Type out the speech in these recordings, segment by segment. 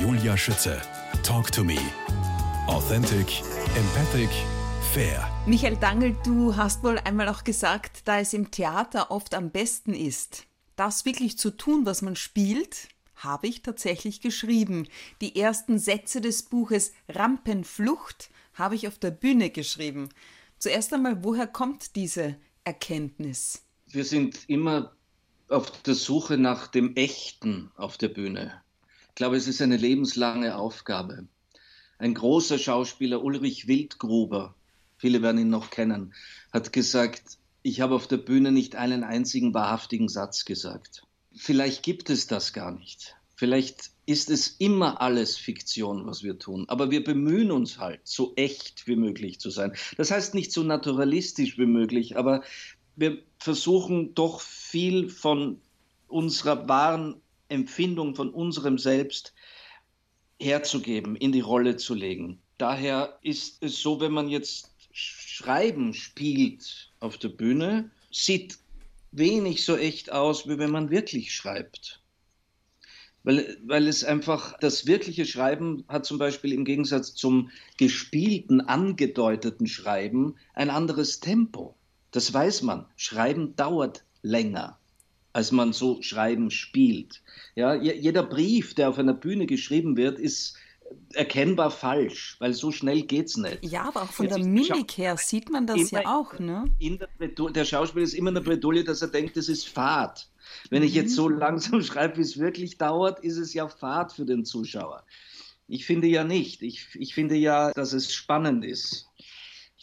Julia Schütze. Talk to me. Authentic, empathic, fair. Michael Dangel, du hast wohl einmal auch gesagt, da es im Theater oft am besten ist, das wirklich zu tun, was man spielt, habe ich tatsächlich geschrieben. Die ersten Sätze des Buches Rampenflucht habe ich auf der Bühne geschrieben. Zuerst einmal, woher kommt diese Erkenntnis? Wir sind immer auf der Suche nach dem Echten auf der Bühne. Ich glaube, es ist eine lebenslange Aufgabe. Ein großer Schauspieler, Ulrich Wildgruber, viele werden ihn noch kennen, hat gesagt, ich habe auf der Bühne nicht einen einzigen wahrhaftigen Satz gesagt. Vielleicht gibt es das gar nicht. Vielleicht ist es immer alles Fiktion, was wir tun. Aber wir bemühen uns halt, so echt wie möglich zu sein. Das heißt nicht so naturalistisch wie möglich, aber wir versuchen doch viel von unserer wahren Empfindung, von unserem Selbst herzugeben, in die Rolle zu legen. Daher ist es so, wenn man jetzt Schreiben spielt auf der Bühne, sieht wenig so echt aus, wie wenn man wirklich schreibt. Weil, weil es einfach, das wirkliche Schreiben hat zum Beispiel im Gegensatz zum gespielten, angedeuteten Schreiben ein anderes Tempo. Das weiß man. Schreiben dauert länger, als man so Schreiben spielt. Ja, jeder Brief, der auf einer Bühne geschrieben wird, ist erkennbar falsch, weil so schnell geht's nicht. Ja, aber auch von der Mimik her sieht man das ja auch, ne? Der, der, Schauspieler ist immer in der Bredouille, dass er denkt, das ist Fahrt. Wenn ich jetzt so mhm. langsam schreibe, wie es wirklich dauert, ist es ja Fahrt für den Zuschauer. Ich finde ja nicht. Ich, ich finde ja, dass es spannend ist.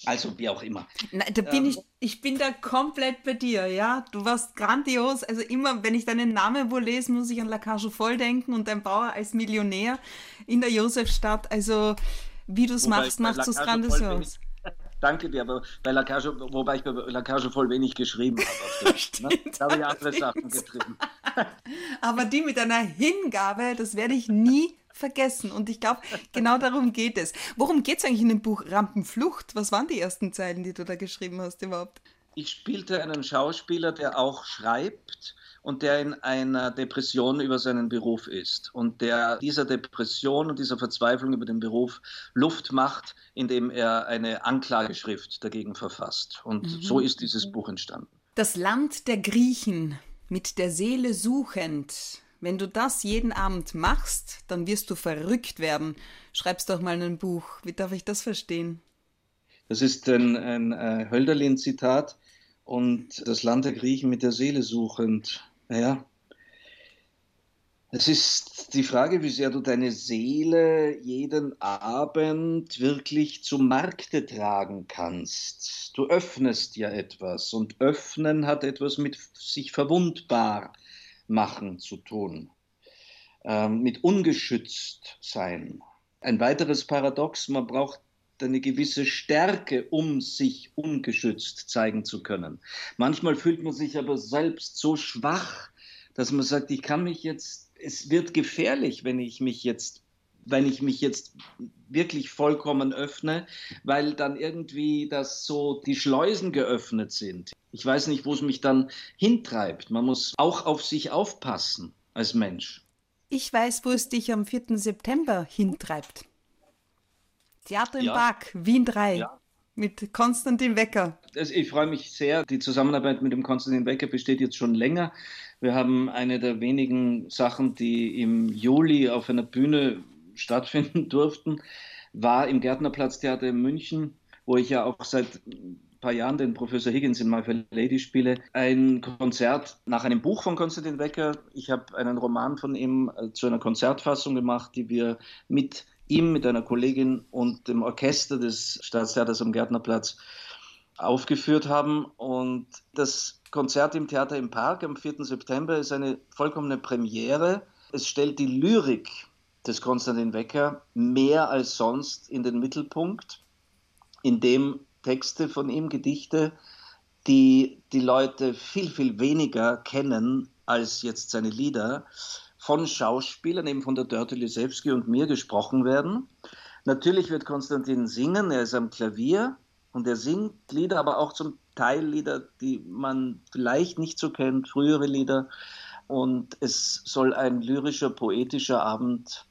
Also wie auch immer. Na, da bin ähm, ich, ich bin da komplett bei dir, ja. Du warst grandios. Also immer, wenn ich deinen Namen wohl lese, muss ich an La Cage voll denken und dein Bauer als Millionär in der Josefstadt. Also wie du es machst, machst du es grandios. Danke dir, aber bei La Cage, wobei ich bei La Cage voll wenig geschrieben habe. ne? Da habe ich andere Sachen getrieben. aber die mit einer Hingabe, das werde ich nie vergessen. Und ich glaube, genau darum geht es. Worum geht es eigentlich in dem Buch Rampenflucht? Was waren die ersten Zeilen, die du da geschrieben hast überhaupt? Ich spielte einen Schauspieler, der auch schreibt und der in einer Depression über seinen Beruf ist und der dieser Depression und dieser Verzweiflung über den Beruf Luft macht, indem er eine Anklageschrift dagegen verfasst. Und mhm. so ist dieses Buch entstanden. Das Land der Griechen mit der Seele suchend wenn du das jeden Abend machst, dann wirst du verrückt werden. Schreibst doch mal ein Buch. Wie darf ich das verstehen? Das ist ein, ein äh, Hölderlin-Zitat und das Land der Griechen mit der Seele suchend. Naja, es ist die Frage, wie sehr du deine Seele jeden Abend wirklich zum Markte tragen kannst. Du öffnest ja etwas und öffnen hat etwas mit sich verwundbar machen zu tun, ähm, mit ungeschützt sein. Ein weiteres Paradox, man braucht eine gewisse Stärke, um sich ungeschützt zeigen zu können. Manchmal fühlt man sich aber selbst so schwach, dass man sagt, ich kann mich jetzt, es wird gefährlich, wenn ich mich jetzt wenn ich mich jetzt wirklich vollkommen öffne, weil dann irgendwie das so die Schleusen geöffnet sind. Ich weiß nicht, wo es mich dann hintreibt. Man muss auch auf sich aufpassen als Mensch. Ich weiß, wo es dich am 4. September hintreibt. Theater im ja. Park, Wien 3. Ja. Mit Konstantin Wecker. Ich freue mich sehr. Die Zusammenarbeit mit dem Konstantin Wecker besteht jetzt schon länger. Wir haben eine der wenigen Sachen, die im Juli auf einer Bühne stattfinden durften, war im Gärtnerplatztheater in München, wo ich ja auch seit paar Jahren den Professor Higgins in My Fair Lady spiele, ein Konzert nach einem Buch von Konstantin Wecker. Ich habe einen Roman von ihm äh, zu einer Konzertfassung gemacht, die wir mit ihm, mit einer Kollegin und dem Orchester des Staatstheaters am Gärtnerplatz aufgeführt haben. Und das Konzert im Theater im Park am 4. September ist eine vollkommene Premiere. Es stellt die Lyrik des Konstantin Wecker mehr als sonst in den Mittelpunkt, indem Texte von ihm, Gedichte, die die Leute viel, viel weniger kennen als jetzt seine Lieder, von Schauspielern, eben von der Dörte Lisewski und mir gesprochen werden. Natürlich wird Konstantin singen, er ist am Klavier und er singt Lieder, aber auch zum Teil Lieder, die man vielleicht nicht so kennt, frühere Lieder. Und es soll ein lyrischer, poetischer Abend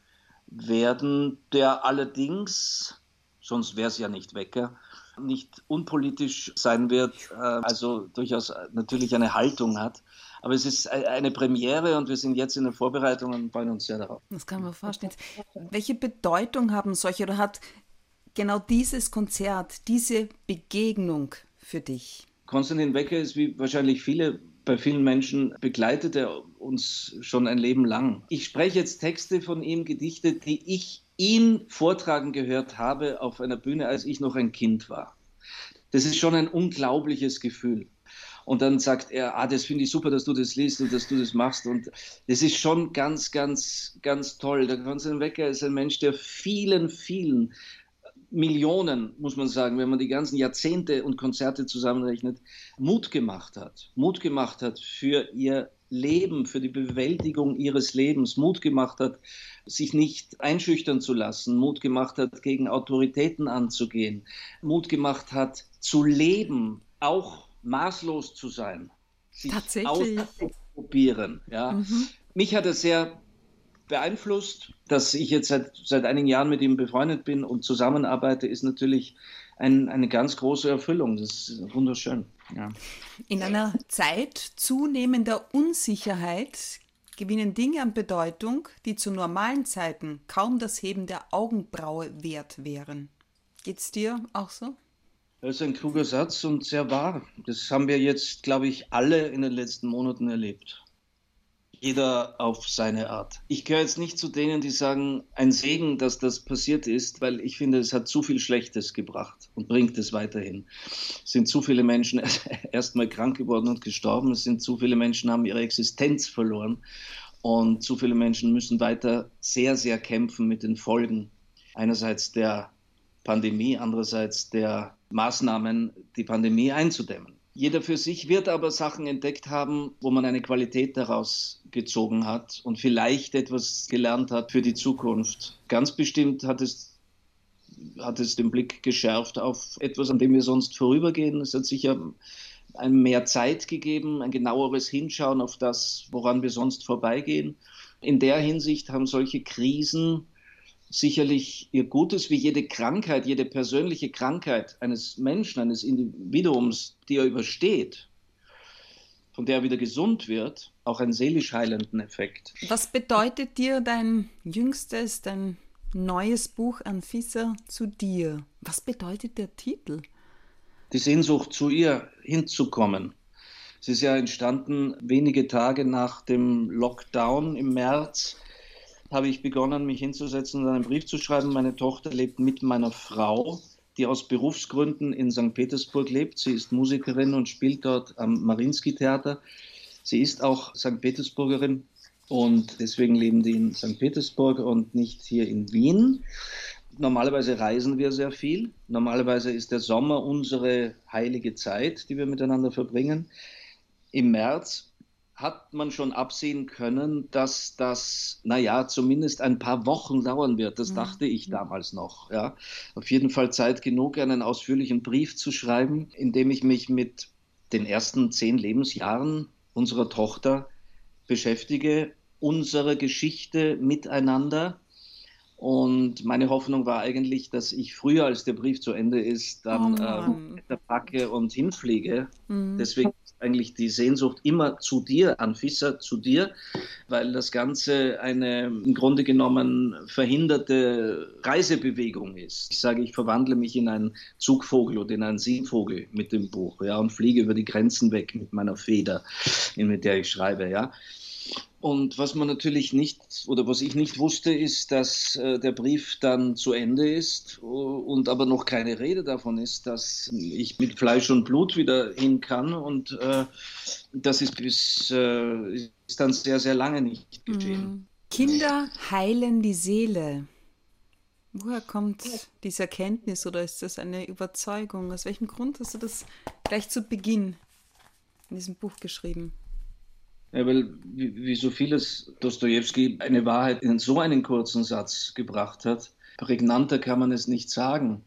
werden, der allerdings, sonst wäre es ja nicht Wecker, nicht unpolitisch sein wird, äh, also durchaus natürlich eine Haltung hat. Aber es ist eine Premiere und wir sind jetzt in der Vorbereitung und freuen uns sehr darauf. Das kann man vorstellen. Welche Bedeutung haben solche oder hat genau dieses Konzert, diese Begegnung für dich? Konstantin Wecker ist wie wahrscheinlich viele bei vielen Menschen begleitet er uns schon ein Leben lang. Ich spreche jetzt Texte von ihm, Gedichte, die ich ihn vortragen gehört habe auf einer Bühne, als ich noch ein Kind war. Das ist schon ein unglaubliches Gefühl. Und dann sagt er, ah, das finde ich super, dass du das liest und dass du das machst. Und das ist schon ganz, ganz, ganz toll. Der Konstantin Wecker ist ein Mensch, der vielen, vielen Millionen, muss man sagen, wenn man die ganzen Jahrzehnte und Konzerte zusammenrechnet, Mut gemacht hat. Mut gemacht hat für ihr Leben, für die Bewältigung ihres Lebens, Mut gemacht hat, sich nicht einschüchtern zu lassen, Mut gemacht hat, gegen Autoritäten anzugehen, Mut gemacht hat, zu leben, auch maßlos zu sein, sich Tatsächlich. auszuprobieren. Ja. Mhm. Mich hat er sehr beeinflusst. Dass ich jetzt seit, seit einigen Jahren mit ihm befreundet bin und zusammenarbeite, ist natürlich ein, eine ganz große Erfüllung. Das ist wunderschön. Ja. In einer Zeit zunehmender Unsicherheit gewinnen Dinge an Bedeutung, die zu normalen Zeiten kaum das Heben der Augenbraue wert wären. Geht's dir auch so? Das ist ein kluger Satz und sehr wahr. Das haben wir jetzt, glaube ich, alle in den letzten Monaten erlebt jeder auf seine Art. Ich gehöre jetzt nicht zu denen, die sagen, ein Segen, dass das passiert ist, weil ich finde, es hat zu viel Schlechtes gebracht und bringt es weiterhin. Es sind zu viele Menschen erstmal krank geworden und gestorben, es sind zu viele Menschen, haben ihre Existenz verloren und zu viele Menschen müssen weiter sehr, sehr kämpfen mit den Folgen einerseits der Pandemie, andererseits der Maßnahmen, die Pandemie einzudämmen. Jeder für sich wird aber Sachen entdeckt haben, wo man eine Qualität daraus gezogen hat und vielleicht etwas gelernt hat für die Zukunft. Ganz bestimmt hat es, hat es den Blick geschärft auf etwas, an dem wir sonst vorübergehen. Es hat sicher ein mehr Zeit gegeben, ein genaueres Hinschauen auf das, woran wir sonst vorbeigehen. In der Hinsicht haben solche Krisen sicherlich ihr Gutes wie jede Krankheit, jede persönliche Krankheit eines Menschen, eines Individuums, die er übersteht, von der er wieder gesund wird, auch einen seelisch heilenden Effekt. Was bedeutet dir dein jüngstes, dein neues Buch Anfisa zu dir? Was bedeutet der Titel? Die Sehnsucht, zu ihr hinzukommen. Es ist ja entstanden wenige Tage nach dem Lockdown im März habe ich begonnen, mich hinzusetzen und einen Brief zu schreiben. Meine Tochter lebt mit meiner Frau, die aus Berufsgründen in St. Petersburg lebt. Sie ist Musikerin und spielt dort am Marinsky-Theater. Sie ist auch St. Petersburgerin und deswegen leben die in St. Petersburg und nicht hier in Wien. Normalerweise reisen wir sehr viel. Normalerweise ist der Sommer unsere heilige Zeit, die wir miteinander verbringen. Im März hat man schon absehen können, dass das, naja, zumindest ein paar Wochen dauern wird. Das mhm. dachte ich damals noch. Ja. Auf jeden Fall Zeit genug, einen ausführlichen Brief zu schreiben, in dem ich mich mit den ersten zehn Lebensjahren unserer Tochter beschäftige, unsere Geschichte miteinander. Und meine Hoffnung war eigentlich, dass ich früher, als der Brief zu Ende ist, dann oh äh, packe und hinfliege. Mhm. Deswegen eigentlich die Sehnsucht immer zu dir, Anfissa, zu dir, weil das Ganze eine im Grunde genommen verhinderte Reisebewegung ist. Ich sage, ich verwandle mich in einen Zugvogel oder in einen Seevogel mit dem Buch, ja, und fliege über die Grenzen weg mit meiner Feder, mit der ich schreibe, ja. Und was man natürlich nicht oder was ich nicht wusste, ist, dass äh, der Brief dann zu Ende ist und aber noch keine Rede davon ist, dass ich mit Fleisch und Blut wieder hin kann. Und äh, das ist bis äh, ist dann sehr, sehr lange nicht geschehen. Mhm. Kinder heilen die Seele. Woher kommt diese Erkenntnis oder ist das eine Überzeugung? Aus welchem Grund hast du das gleich zu Beginn in diesem Buch geschrieben? Ja, weil wie, so vieles Dostoevsky eine Wahrheit in so einen kurzen Satz gebracht hat, prägnanter kann man es nicht sagen.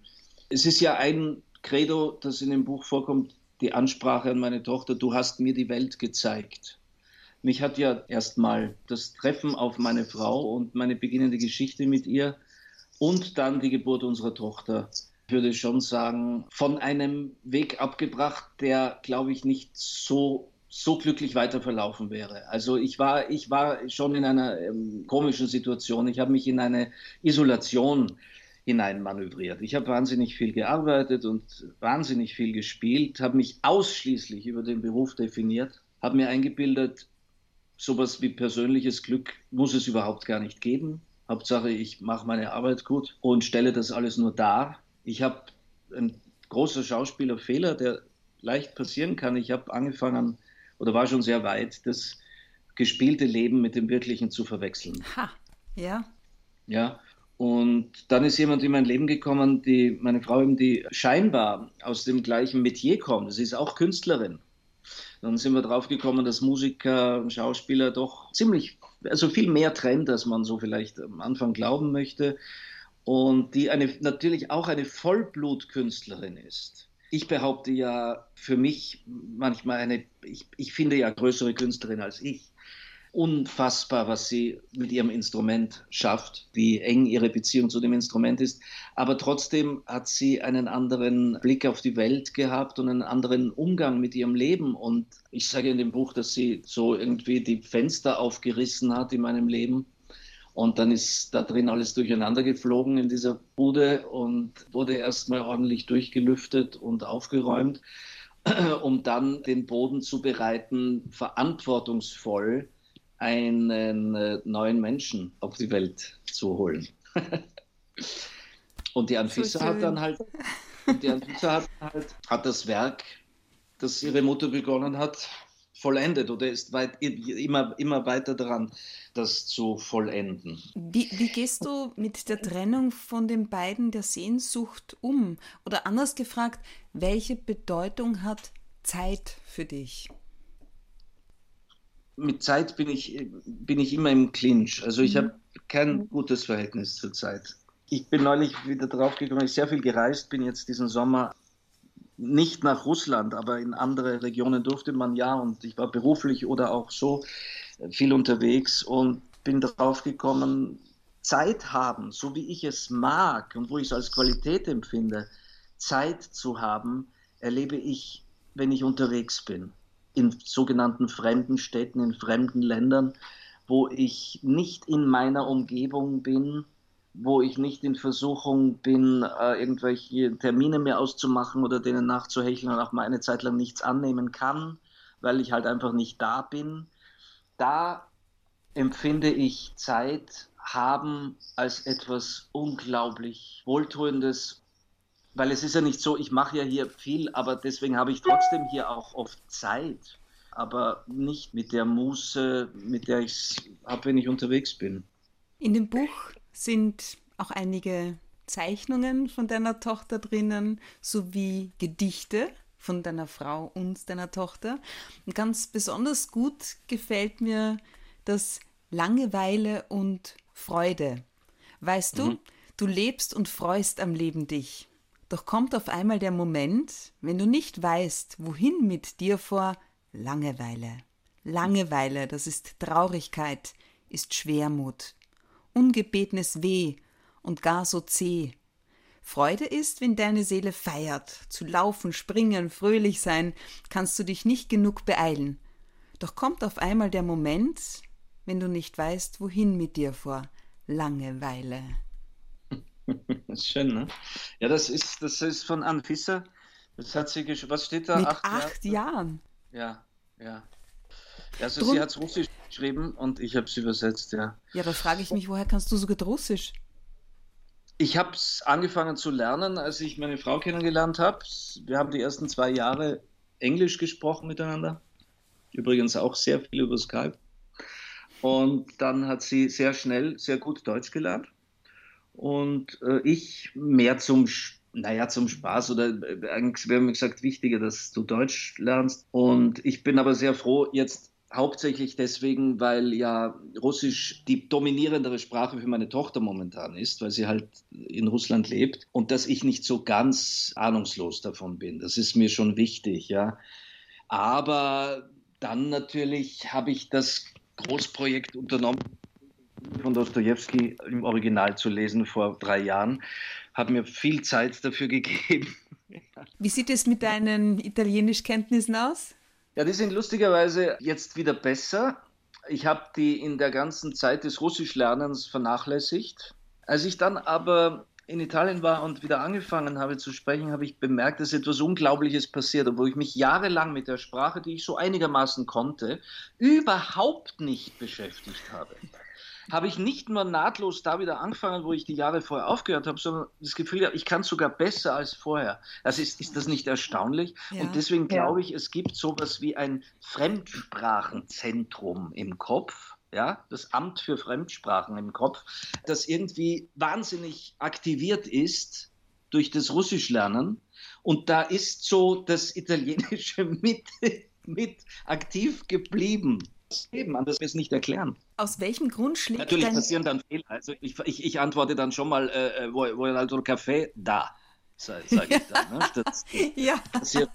Es ist ja ein Credo, das in dem Buch vorkommt, die Ansprache an meine Tochter, du hast mir die Welt gezeigt. Mich hat ja erstmal das Treffen auf meine Frau und meine beginnende Geschichte mit ihr und dann die Geburt unserer Tochter, ich würde schon sagen, von einem Weg abgebracht, der, glaube ich, nicht so so glücklich weiter verlaufen wäre. Also ich war, ich war schon in einer ähm, komischen Situation. Ich habe mich in eine Isolation hineinmanövriert. Ich habe wahnsinnig viel gearbeitet und wahnsinnig viel gespielt, habe mich ausschließlich über den Beruf definiert, habe mir eingebildet, sowas wie persönliches Glück muss es überhaupt gar nicht geben. Hauptsache, ich mache meine Arbeit gut und stelle das alles nur dar. Ich habe einen großen Schauspielerfehler, der leicht passieren kann. Ich habe angefangen oder war schon sehr weit, das gespielte Leben mit dem wirklichen zu verwechseln. Ha, ja. Ja, und dann ist jemand in mein Leben gekommen, die, meine Frau eben, die scheinbar aus dem gleichen Metier kommt. Sie ist auch Künstlerin. Dann sind wir drauf gekommen, dass Musiker und Schauspieler doch ziemlich, also viel mehr trennt, als man so vielleicht am Anfang glauben möchte. Und die eine, natürlich auch eine Vollblutkünstlerin ist. Ich behaupte ja für mich manchmal eine, ich, ich finde ja größere Künstlerin als ich unfassbar, was sie mit ihrem Instrument schafft, wie eng ihre Beziehung zu dem Instrument ist. Aber trotzdem hat sie einen anderen Blick auf die Welt gehabt und einen anderen Umgang mit ihrem Leben. Und ich sage in dem Buch, dass sie so irgendwie die Fenster aufgerissen hat in meinem Leben. Und dann ist da drin alles durcheinander geflogen in dieser Bude und wurde erstmal ordentlich durchgelüftet und aufgeräumt, um dann den Boden zu bereiten, verantwortungsvoll einen äh, neuen Menschen auf die Welt zu holen. und die Anfisa so hat dann halt, die hat, halt, hat das Werk, das ihre Mutter begonnen hat, vollendet oder ist weit, immer, immer weiter daran, das zu vollenden. Wie, wie gehst du mit der Trennung von den beiden der Sehnsucht um? Oder anders gefragt, welche Bedeutung hat Zeit für dich? mit Zeit bin ich, bin ich immer im Clinch. Also ich mhm. habe kein gutes Verhältnis zur Zeit. Ich bin neulich wieder drauf gekommen, ich sehr viel gereist bin jetzt diesen Sommer nicht nach Russland, aber in andere Regionen durfte man ja und ich war beruflich oder auch so viel unterwegs und bin darauf gekommen, Zeit haben, so wie ich es mag und wo ich es als Qualität empfinde, Zeit zu haben, erlebe ich, wenn ich unterwegs bin. In sogenannten fremden Städten, in fremden Ländern, wo ich nicht in meiner Umgebung bin, wo ich nicht in Versuchung bin, äh, irgendwelche Termine mir auszumachen oder denen nachzuhecheln und auch mal eine Zeit lang nichts annehmen kann, weil ich halt einfach nicht da bin. Da empfinde ich Zeit haben als etwas unglaublich Wohltuendes, weil es ist ja nicht so, ich mache ja hier viel, aber deswegen habe ich trotzdem hier auch oft Zeit, aber nicht mit der Muße, mit der ich es habe, wenn ich unterwegs bin. In dem Buch sind auch einige Zeichnungen von deiner Tochter drinnen, sowie Gedichte von deiner Frau und deiner Tochter. Und ganz besonders gut gefällt mir das Langeweile und Freude. Weißt du, mhm. du lebst und freust am Leben dich. Doch kommt auf einmal der Moment, wenn du nicht weißt, wohin mit dir vor Langeweile. Langeweile, das ist Traurigkeit, ist Schwermut, ungebetenes Weh und gar so zäh. Freude ist, wenn deine Seele feiert, zu laufen, springen, fröhlich sein, kannst du dich nicht genug beeilen. Doch kommt auf einmal der Moment, wenn du nicht weißt, wohin mit dir vor Langeweile. Das ist schön, ne? Ja, das ist, das ist von Anne Fisser. Das hat sie Was steht da? Mit acht, acht Jahr? Jahren. Ja, ja. Also Drum... sie hat es Russisch geschrieben und ich habe es übersetzt, ja. Ja, da frage ich mich, woher kannst du so gut Russisch? Ich habe es angefangen zu lernen, als ich meine Frau kennengelernt habe. Wir haben die ersten zwei Jahre Englisch gesprochen miteinander. Übrigens auch sehr viel über Skype. Und dann hat sie sehr schnell sehr gut Deutsch gelernt und äh, ich mehr zum, naja, zum Spaß oder äh, eigentlich wäre mir gesagt, wichtiger, dass du Deutsch lernst. Und ich bin aber sehr froh, jetzt hauptsächlich deswegen, weil ja Russisch die dominierendere Sprache für meine Tochter momentan ist, weil sie halt in Russland lebt und dass ich nicht so ganz ahnungslos davon bin. Das ist mir schon wichtig, ja. Aber dann natürlich habe ich das Großprojekt unternommen, von Dostoevsky im Original zu lesen vor drei Jahren. Hat mir viel Zeit dafür gegeben. Wie sieht es mit deinen Italienischkenntnissen aus? Ja, die sind lustigerweise jetzt wieder besser. Ich habe die in der ganzen Zeit des Russischlernens vernachlässigt. Als ich dann aber in Italien war und wieder angefangen habe zu sprechen, habe ich bemerkt, dass etwas Unglaubliches passiert, obwohl ich mich jahrelang mit der Sprache, die ich so einigermaßen konnte, überhaupt nicht beschäftigt habe habe ich nicht nur nahtlos da wieder angefangen, wo ich die Jahre vorher aufgehört habe, sondern das Gefühl, ich kann sogar besser als vorher. Also ist, ist das nicht erstaunlich? Ja. Und deswegen glaube ich, es gibt sowas wie ein Fremdsprachenzentrum im Kopf. Ja, das Amt für Fremdsprachen im Kopf, das irgendwie wahnsinnig aktiviert ist durch das Russischlernen. Und da ist so das Italienische mit, mit aktiv geblieben. Eben, anders wir es nicht erklären. Aus welchem Grund schlägt Natürlich dein... passieren dann Fehler. Also ich, ich, ich antworte dann schon mal, äh, äh wo, wo also Kaffee da, sage sag ich dann. Ne? Das, ja. Passiert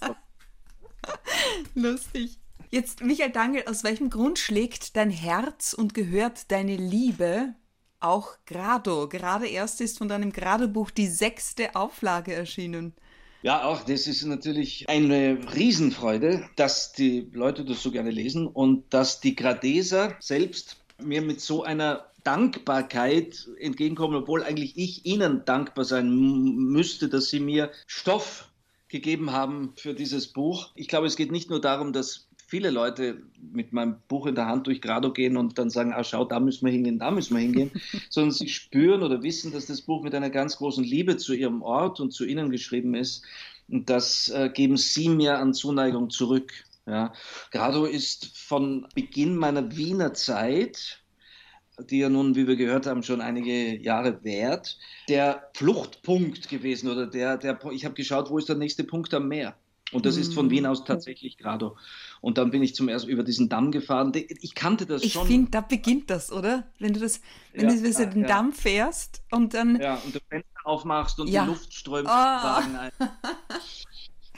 Lustig. Jetzt, Michael Dangel, aus welchem Grund schlägt dein Herz und gehört deine Liebe auch Grado? Gerade erst ist von deinem Grado-Buch die sechste Auflage erschienen. Ja, auch das ist natürlich eine Riesenfreude, dass die Leute das so gerne lesen und dass die Gradeser selbst mir mit so einer Dankbarkeit entgegenkommen, obwohl eigentlich ich ihnen dankbar sein müsste, dass sie mir Stoff gegeben haben für dieses Buch. Ich glaube, es geht nicht nur darum, dass viele Leute mit meinem Buch in der Hand durch Grado gehen und dann sagen, ah schau, da müssen wir hingehen, da müssen wir hingehen, sondern sie spüren oder wissen, dass das Buch mit einer ganz großen Liebe zu ihrem Ort und zu ihnen geschrieben ist. Und das äh, geben sie mir an Zuneigung zurück. Ja. Grado ist von Beginn meiner Wiener Zeit, die ja nun, wie wir gehört haben, schon einige Jahre währt, der Fluchtpunkt gewesen oder der, der ich habe geschaut, wo ist der nächste Punkt am Meer? Und das ist von Wien aus mhm. tatsächlich Grado. Und dann bin ich zum ersten über diesen Damm gefahren. Ich kannte das ich schon. Ich finde, da beginnt das, oder? Wenn du das, wenn ja, du ja, den ja. Damm fährst und dann. Ja, und du Fenster aufmachst und die Luft strömt oh. Wagen ein.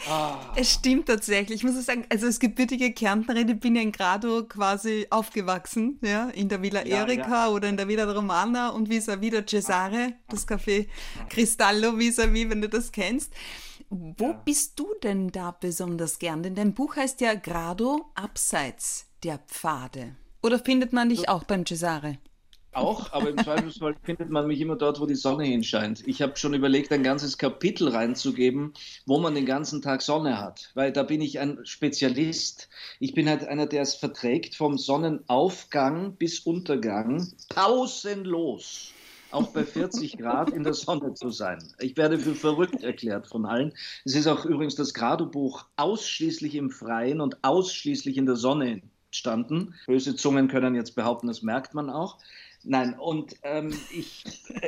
Oh. Es stimmt tatsächlich. Ich muss sagen, also als gebürtige Kärntnerin, ich bin ja in Grado quasi aufgewachsen, ja, in der Villa ja, Erika ja. oder in der Villa Romana und vis-à-vis der Cesare, das Café Cristallo vis-à-vis, wenn du das kennst. Wo ja. bist du denn da besonders gern? Denn dein Buch heißt ja Grado abseits der Pfade. Oder findet man dich auch beim Cesare? Auch, aber im Zweifelsfall findet man mich immer dort, wo die Sonne hinscheint. Ich habe schon überlegt, ein ganzes Kapitel reinzugeben, wo man den ganzen Tag Sonne hat, weil da bin ich ein Spezialist. Ich bin halt einer, der es verträgt, vom Sonnenaufgang bis Untergang pausenlos auch bei 40 Grad in der Sonne zu sein. Ich werde für verrückt erklärt von allen. Es ist auch übrigens das Grado-Buch ausschließlich im Freien und ausschließlich in der Sonne entstanden. Böse Zungen können jetzt behaupten, das merkt man auch. Nein, und, ähm, ich,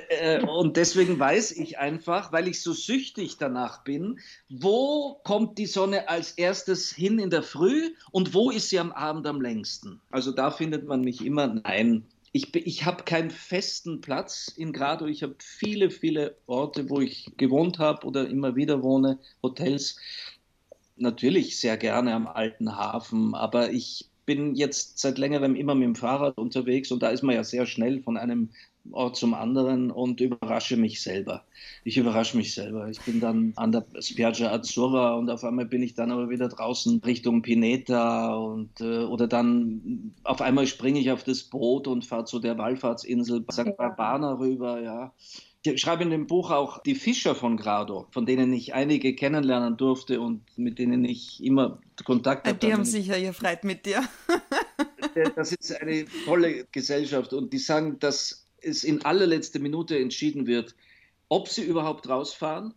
äh, und deswegen weiß ich einfach, weil ich so süchtig danach bin, wo kommt die Sonne als erstes hin in der Früh und wo ist sie am Abend am längsten? Also da findet man mich immer, nein, ich, ich habe keinen festen Platz in Grado. Ich habe viele, viele Orte, wo ich gewohnt habe oder immer wieder wohne, Hotels. Natürlich sehr gerne am alten Hafen, aber ich bin jetzt seit längerem immer mit dem Fahrrad unterwegs und da ist man ja sehr schnell von einem zum anderen und überrasche mich selber. Ich überrasche mich selber. Ich bin dann an der Spiaggia Azzurra und auf einmal bin ich dann aber wieder draußen Richtung Pineta und äh, oder dann auf einmal springe ich auf das Boot und fahre zu der Wallfahrtsinsel St. Barbana rüber, ja. Ich schreibe in dem Buch auch die Fischer von Grado, von denen ich einige kennenlernen durfte und mit denen ich immer Kontakt habe. Die haben sicher ihr Freit mit dir. das ist eine tolle Gesellschaft und die sagen, dass es in allerletzter Minute entschieden wird, ob sie überhaupt rausfahren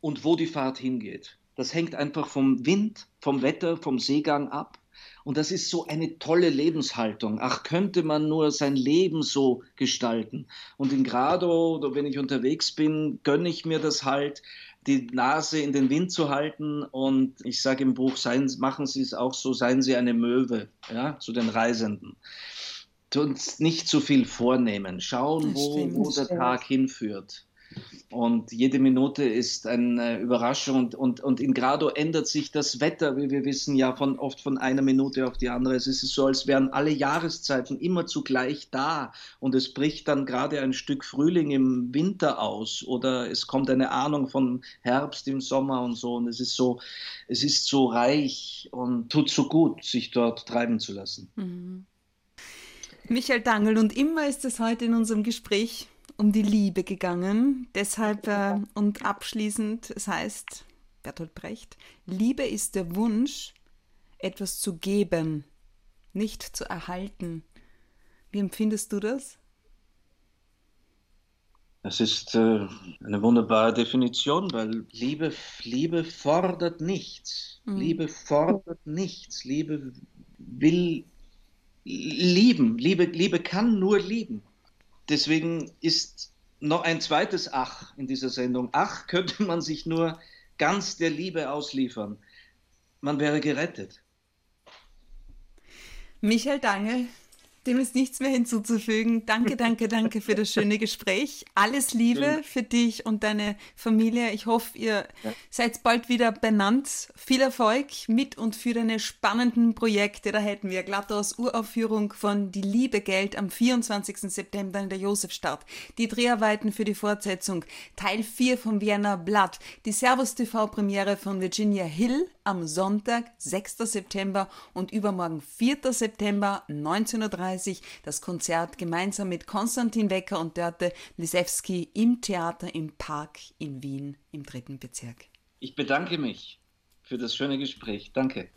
und wo die Fahrt hingeht. Das hängt einfach vom Wind, vom Wetter, vom Seegang ab. Und das ist so eine tolle Lebenshaltung. Ach, könnte man nur sein Leben so gestalten. Und in Grado oder wenn ich unterwegs bin, gönne ich mir das halt, die Nase in den Wind zu halten. Und ich sage im Buch, seien, machen Sie es auch so, seien Sie eine Möwe ja, zu den Reisenden uns nicht zu viel vornehmen, schauen, wo, wo der Tag hinführt. Und jede Minute ist eine Überraschung und, und, und in Grado ändert sich das Wetter, wie wir wissen, ja von, oft von einer Minute auf die andere. Es ist so, als wären alle Jahreszeiten immer zugleich da und es bricht dann gerade ein Stück Frühling im Winter aus oder es kommt eine Ahnung von Herbst im Sommer und so und es ist so, es ist so reich und tut so gut, sich dort treiben zu lassen. Mhm. Michael Dangel und immer ist es heute in unserem Gespräch um die Liebe gegangen. Deshalb äh, und abschließend, es heißt, Bertolt Brecht, Liebe ist der Wunsch, etwas zu geben, nicht zu erhalten. Wie empfindest du das? Das ist äh, eine wunderbare Definition, weil Liebe, Liebe fordert nichts. Mhm. Liebe fordert nichts. Liebe will lieben. Liebe, Liebe kann nur lieben deswegen ist noch ein zweites Ach in dieser Sendung. Ach könnte man sich nur ganz der Liebe ausliefern. Man wäre gerettet. Michael Dange, dem ist nichts mehr hinzuzufügen. Danke, danke, danke für das schöne Gespräch. Alles Liebe für dich und deine Familie. Ich hoffe, ihr ja. seid bald wieder benannt. Viel Erfolg mit und für deine spannenden Projekte. Da hätten wir GLaDOS Uraufführung von Die Liebe Geld am 24. September in der Josefstadt. Die Dreharbeiten für die Fortsetzung. Teil 4 vom Vienna Blatt. Die Servus TV Premiere von Virginia Hill am Sonntag, 6. September und übermorgen 4. September 19.30 Uhr das Konzert gemeinsam mit Konstantin Wecker und Dörte Lisewski im Theater im Park in Wien im dritten Bezirk. Ich bedanke mich für das schöne Gespräch. Danke.